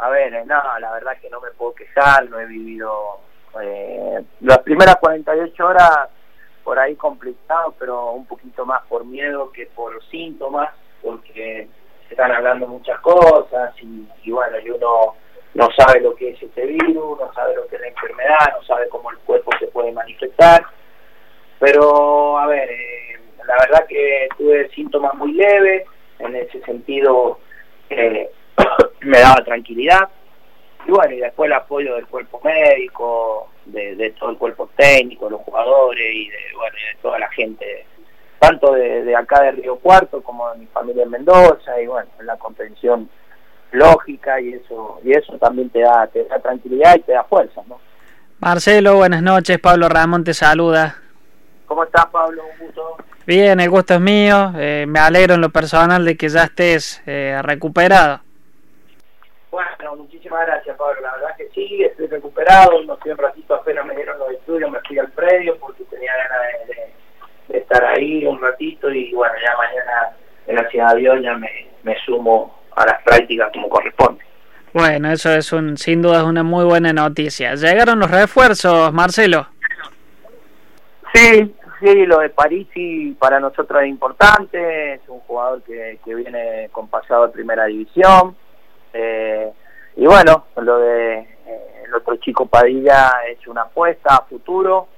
a ver, no, la verdad que no me puedo quejar, no he vivido eh, las primeras 48 horas por ahí complicado, pero un poquito más por miedo que por síntomas, porque se están hablando muchas cosas y, bueno, y uno no sabe lo que es este virus, no sabe lo que es la enfermedad, no sabe cómo el cuerpo se puede manifestar, pero a ver, eh, la verdad que tuve síntomas muy leves, en ese sentido eh, me daba tranquilidad, y bueno, y después el apoyo del cuerpo médico, de, todo el cuerpo técnico, los jugadores y de, bueno, de toda la gente, tanto de, acá de Río Cuarto como de mi familia en Mendoza, y bueno, la comprensión lógica y eso y eso también te da, te da tranquilidad y te da fuerza, ¿no? Marcelo, buenas noches, Pablo Ramón te saluda. ¿Cómo estás, Pablo? Un gusto. Bien, el gusto es mío. Eh, me alegro en lo personal de que ya estés eh, recuperado. Bueno, muchísimas gracias, Pablo. La verdad que sí, estoy recuperado. No estoy un ratito apenas me dieron los estudios, me fui al predio porque tenía ganas de, estar ahí un ratito y bueno, ya mañana, gracias a Dios, ya me, me sumo a las prácticas como corresponde. Bueno, eso es un, sin duda es una muy buena noticia. ¿Llegaron los refuerzos, Marcelo? Sí, sí, lo de Parisi para nosotros es importante. Es un jugador que, que viene con pasado de primera división eh, y bueno, lo de eh, el otro chico Padilla es una apuesta a futuro.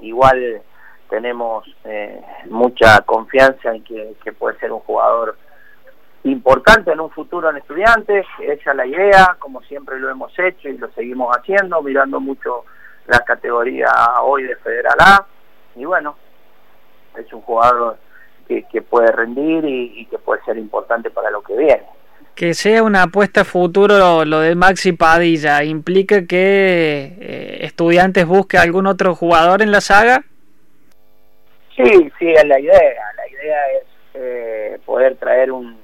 Igual tenemos eh, mucha confianza en que, puede ser un jugador importante en un futuro en estudiantes, esa es la idea, como siempre lo hemos hecho y lo seguimos haciendo, mirando mucho la categoría hoy de Federal A, y bueno, es un jugador que, puede rendir y que puede ser importante para lo que viene que sea una apuesta futuro lo de Maxi Padilla, ¿implica que eh, estudiantes busque algún otro jugador en la saga? Sí, sí, es la idea. La idea es eh, poder traer un,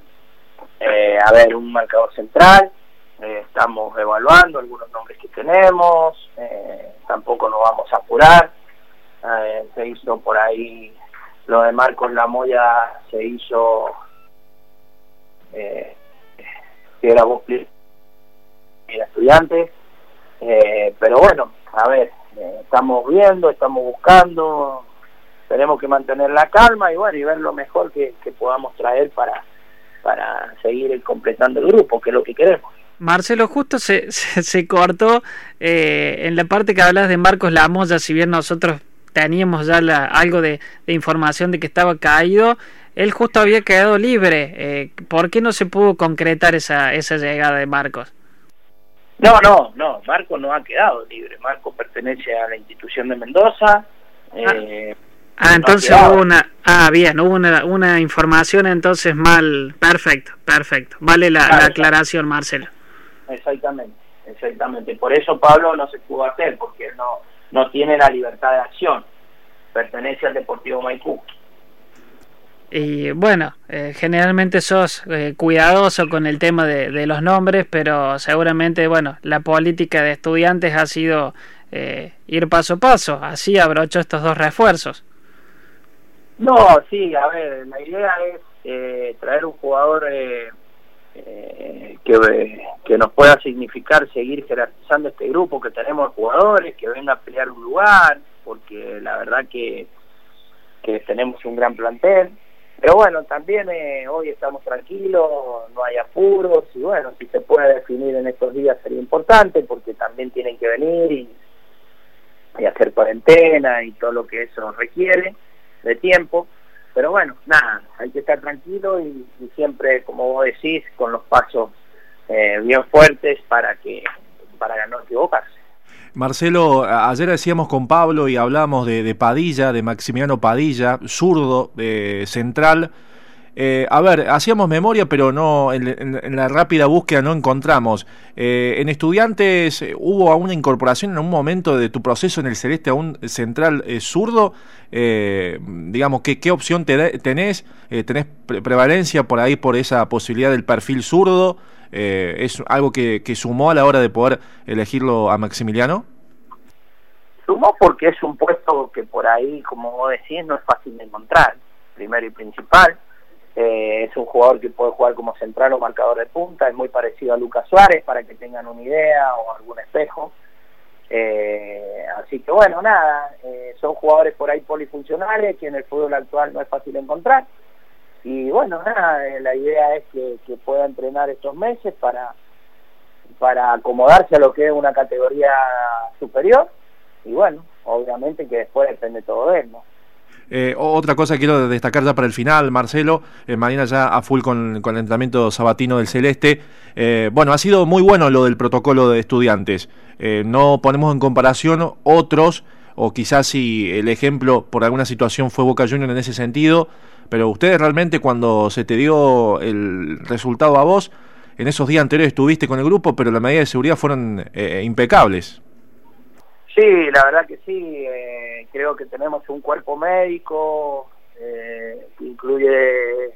eh, a ver, un marcador central. estamos evaluando algunos nombres que tenemos. tampoco nos vamos a apurar. se hizo por ahí lo de Marcos Lamoya, se hizo eh, que era vos era estudiante, eh, pero bueno, a ver, eh, estamos viendo, estamos buscando, tenemos que mantener la calma y bueno, y ver lo mejor que, podamos traer para, para seguir completando el grupo, que es lo que queremos. Marcelo, justo se, se, cortó eh, en la parte que hablas de Marcos Lamoya, si bien nosotros teníamos ya algo de, de, información de que estaba caído, él justo había quedado libre. Eh, ¿Por qué no se pudo concretar esa, esa llegada de Marcos? No, no, no, Marcos no ha quedado libre. Marcos pertenece a la institución de Mendoza. Eh, ah, entonces hubo una. Ah, bien, hubo una, una información entonces mal. Perfecto, perfecto. Vale la, aclaración, Marcelo. Exactamente, exactamente. Por eso Pablo no se pudo hacer, porque él no, no tiene la libertad de acción. Pertenece al Deportivo Maipú. Y bueno, eh, generalmente sos eh, cuidadoso con el tema de, los nombres, pero seguramente, bueno, la política de estudiantes ha sido eh, ir paso a paso. Así abrocho estos dos refuerzos. No, sí, a ver, la idea es traer un jugador que, que nos pueda significar seguir jerarquizando este grupo que tenemos jugadores, que venga a pelear un lugar, porque la verdad que, que tenemos un gran plantel pero bueno, también eh, hoy estamos tranquilos, no hay apuros y bueno, si se puede definir en estos días sería importante porque también tienen que venir y, hacer cuarentena y todo lo que eso requiere de tiempo. Pero bueno, nada, hay que estar tranquilo y, siempre, como vos decís, con los pasos eh, bien fuertes para que para no equivocarse. Marcelo, ayer decíamos con Pablo y hablamos de, Padilla, de Maximiano Padilla, zurdo, de central. Eh, a ver, hacíamos memoria, pero no en, la rápida búsqueda no encontramos. Eh, en estudiantes eh, hubo una incorporación en un momento de tu proceso en el celeste a un central zurdo. digamos, ¿qué, ¿qué opción tenés? ¿Tenés prevalencia por ahí por esa posibilidad del perfil zurdo? Eh, ¿Es algo que, sumó a la hora de poder elegirlo a Maximiliano? Sumó porque es un puesto que por ahí, como vos decís, no es fácil de encontrar, primero y principal. Eh, es un jugador que puede jugar como central o marcador de punta, es muy parecido a Lucas Suárez para que tengan una idea o algún espejo. Eh, así que bueno, nada, eh, son jugadores por ahí polifuncionales que en el fútbol actual no es fácil encontrar. Y bueno, nada, la idea es que, que pueda entrenar estos meses para, para acomodarse a lo que es una categoría superior. Y bueno, obviamente que después depende todo de él, ¿no? Eh, otra cosa que quiero destacar ya para el final, Marcelo, eh, mañana ya a full con, con, el entrenamiento sabatino del Celeste. Eh, bueno, ha sido muy bueno lo del protocolo de estudiantes. Eh, no ponemos en comparación otros, o quizás si el ejemplo por alguna situación fue Boca Juniors en ese sentido, pero ustedes realmente cuando se te dio el resultado a vos, en esos días anteriores estuviste con el grupo, pero las medidas de seguridad fueron impecables. Sí, la verdad que sí. Eh, creo que tenemos un cuerpo médico eh, que incluye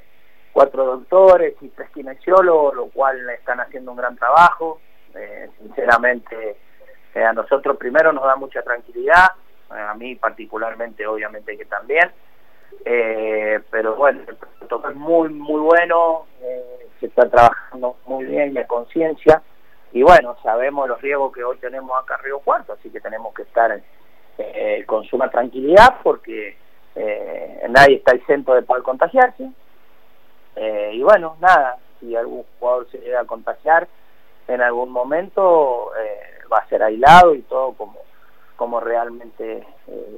cuatro doctores y tres kinesiólogos, lo cual están haciendo un gran trabajo. Eh, sinceramente, eh, a nosotros primero nos da mucha tranquilidad, a mí particularmente, obviamente que también. Eh, pero bueno, el protocolo es muy, muy bueno, eh, se está trabajando muy bien y conciencia y bueno, sabemos los riesgos que hoy tenemos acá en Río Cuarto, así que tenemos que estar eh, con suma tranquilidad porque nadie está exento de poder contagiarse. Y bueno, nada, si algún jugador se llega a contagiar en algún momento, va a ser aislado y todo como, como realmente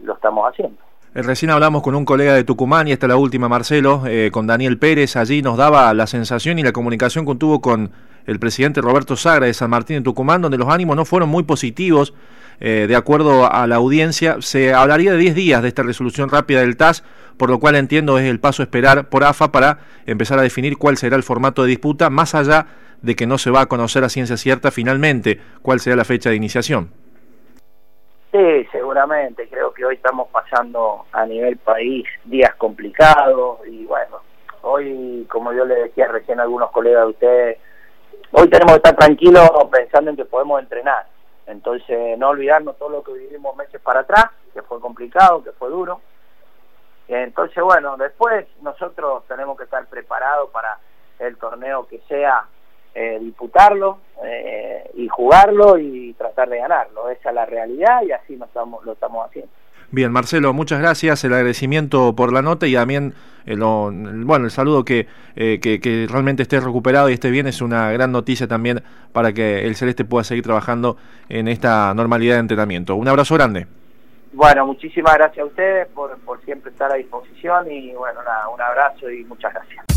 lo estamos haciendo. Eh, recién hablamos con un colega de Tucumán y esta es la última, Marcelo, eh, con Daniel Pérez. Allí nos daba la sensación y la comunicación que tuvo con el presidente Roberto Sagra de San Martín de Tucumán, donde los ánimos no fueron muy positivos. Eh, de acuerdo a la audiencia, se hablaría de 10 días de esta resolución rápida del TAS, por lo cual entiendo es el paso a esperar por AFA para empezar a definir cuál será el formato de disputa, más allá de que no se va a conocer a ciencia cierta finalmente cuál será la fecha de iniciación. Sí, seguramente. Creo que hoy estamos pasando a nivel país días complicados y bueno, hoy, como yo le decía recién a algunos colegas de ustedes, hoy tenemos que estar tranquilos pensando en que podemos entrenar. Entonces, no olvidarnos todo lo que vivimos meses para atrás, que fue complicado, que fue duro. Entonces, bueno, después nosotros tenemos que estar preparados para el torneo que sea eh, disputarlo eh, y jugarlo y tratar de ganarlo. Esa es la realidad y así lo estamos, lo estamos haciendo. Bien, Marcelo, muchas gracias. El agradecimiento por la nota y también eh, lo, bueno, el saludo que, eh, que, que, realmente esté recuperado y esté bien es una gran noticia también para que el Celeste pueda seguir trabajando en esta normalidad de entrenamiento. Un abrazo grande. Bueno, muchísimas gracias a ustedes por, por siempre estar a disposición y bueno, nada, un abrazo y muchas gracias.